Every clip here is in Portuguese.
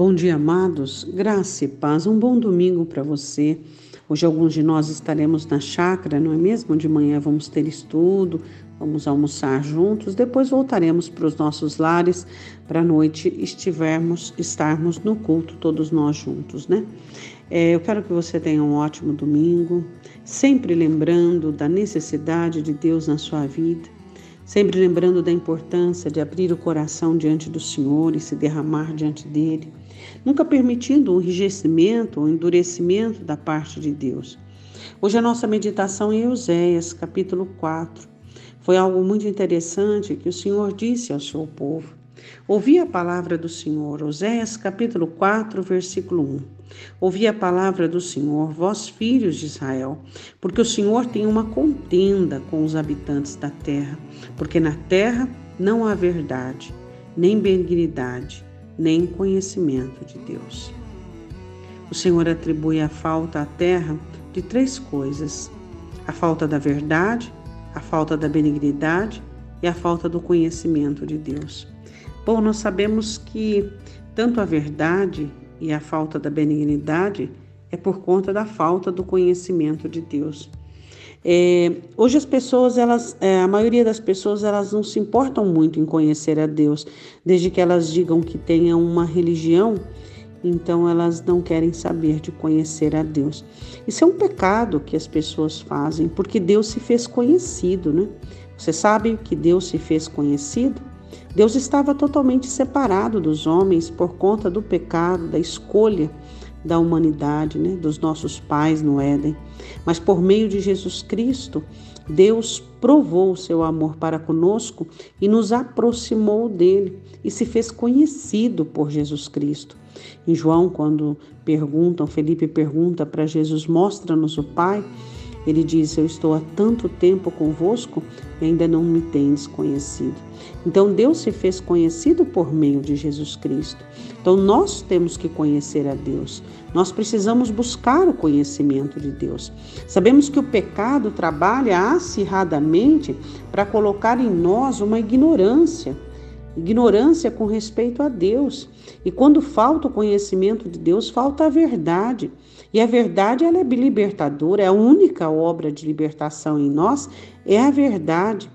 Bom dia, amados. Graça e paz. Um bom domingo para você. Hoje alguns de nós estaremos na chácara, não é mesmo? De manhã vamos ter estudo, vamos almoçar juntos, depois voltaremos para os nossos lares para a noite estivermos, estarmos no culto todos nós juntos, né? É, eu quero que você tenha um ótimo domingo, sempre lembrando da necessidade de Deus na sua vida sempre lembrando da importância de abrir o coração diante do Senhor e se derramar diante dele, nunca permitindo um enrijecimento ou endurecimento da parte de Deus. Hoje a nossa meditação em Euséias, capítulo 4. Foi algo muito interessante que o Senhor disse ao seu povo. Ouvi a palavra do Senhor, Oséias capítulo 4, versículo 1. Ouvi a palavra do Senhor, vós filhos de Israel, porque o Senhor tem uma contenda com os habitantes da terra, porque na terra não há verdade, nem benignidade, nem conhecimento de Deus. O Senhor atribui a falta à terra de três coisas: a falta da verdade, a falta da benignidade e a falta do conhecimento de Deus. Bom, nós sabemos que tanto a verdade e a falta da benignidade é por conta da falta do conhecimento de Deus. É, hoje as pessoas, elas, é, a maioria das pessoas, elas não se importam muito em conhecer a Deus, desde que elas digam que tenham uma religião, então elas não querem saber de conhecer a Deus. Isso é um pecado que as pessoas fazem, porque Deus se fez conhecido, né? Você sabe que Deus se fez conhecido? Deus estava totalmente separado dos homens por conta do pecado, da escolha da humanidade, né, dos nossos pais no Éden. Mas por meio de Jesus Cristo, Deus provou o seu amor para conosco e nos aproximou dele e se fez conhecido por Jesus Cristo. Em João, quando perguntam, Felipe pergunta para Jesus: Mostra-nos o Pai. Ele diz: Eu estou há tanto tempo convosco e ainda não me tendes conhecido. Então Deus se fez conhecido por meio de Jesus Cristo. Então nós temos que conhecer a Deus. Nós precisamos buscar o conhecimento de Deus. Sabemos que o pecado trabalha acirradamente para colocar em nós uma ignorância ignorância com respeito a Deus. E quando falta o conhecimento de Deus, falta a verdade. E a verdade ela é libertadora, é a única obra de libertação em nós é a verdade.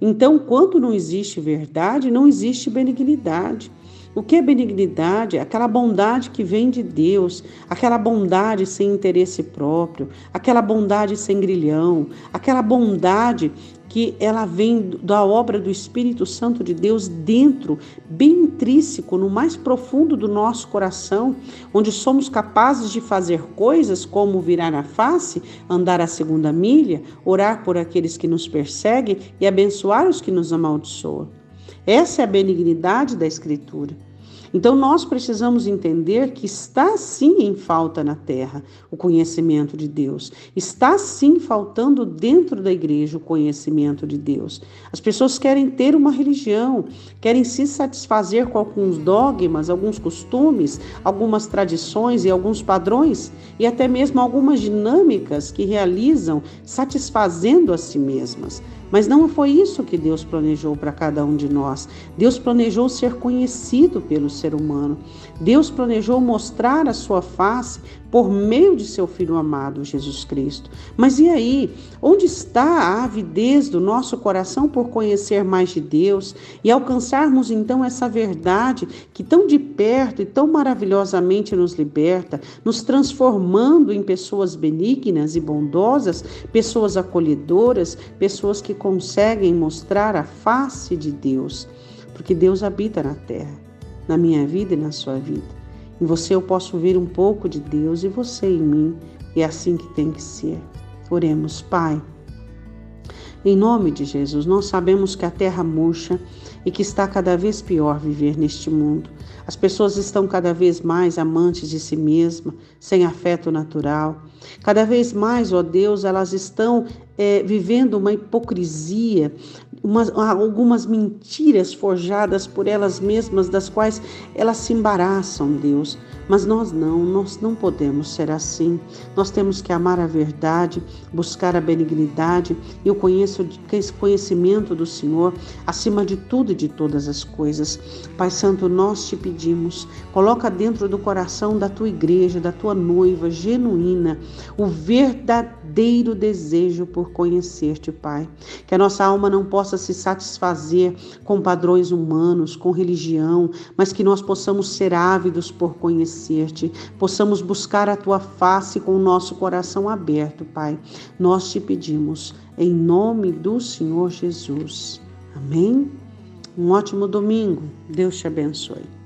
Então, quando não existe verdade, não existe benignidade. O que é benignidade? Aquela bondade que vem de Deus, aquela bondade sem interesse próprio, aquela bondade sem grilhão, aquela bondade que ela vem da obra do Espírito Santo de Deus dentro, bem intrínseco, no mais profundo do nosso coração, onde somos capazes de fazer coisas como virar a face, andar a segunda milha, orar por aqueles que nos perseguem e abençoar os que nos amaldiçoam. Essa é a benignidade da Escritura. Então nós precisamos entender que está sim em falta na terra o conhecimento de Deus. Está sim faltando dentro da igreja o conhecimento de Deus. As pessoas querem ter uma religião, querem se satisfazer com alguns dogmas, alguns costumes, algumas tradições e alguns padrões e até mesmo algumas dinâmicas que realizam satisfazendo a si mesmas. Mas não foi isso que Deus planejou para cada um de nós. Deus planejou ser conhecido pelo ser humano. Deus planejou mostrar a sua face por meio de seu Filho amado, Jesus Cristo. Mas e aí? Onde está a avidez do nosso coração por conhecer mais de Deus e alcançarmos então essa verdade que tão de perto e tão maravilhosamente nos liberta, nos transformando em pessoas benignas e bondosas, pessoas acolhedoras, pessoas que conseguem mostrar a face de Deus? Porque Deus habita na terra, na minha vida e na sua vida. Em você eu posso ver um pouco de Deus e você em mim. É assim que tem que ser. Oremos, Pai. Em nome de Jesus, nós sabemos que a terra murcha e que está cada vez pior viver neste mundo. As pessoas estão cada vez mais amantes de si mesmas, sem afeto natural. Cada vez mais, ó Deus, elas estão é, vivendo uma hipocrisia umas, algumas mentiras forjadas por elas mesmas, das quais elas se embaraçam, Deus. Mas nós não, nós não podemos ser assim. Nós temos que amar a verdade, buscar a benignidade e o conhecimento do Senhor acima de tudo e de todas as coisas. Pai Santo, nós te pedimos, coloca dentro do coração da tua igreja, da tua noiva genuína, o verdadeiro desejo por conhecer-te, Pai. Que a nossa alma não possa se satisfazer com padrões humanos, com religião, mas que nós possamos ser ávidos por conhecer conhecer-te, possamos buscar a tua face com o nosso coração aberto, Pai. Nós te pedimos, em nome do Senhor Jesus. Amém? Um ótimo domingo. Deus te abençoe.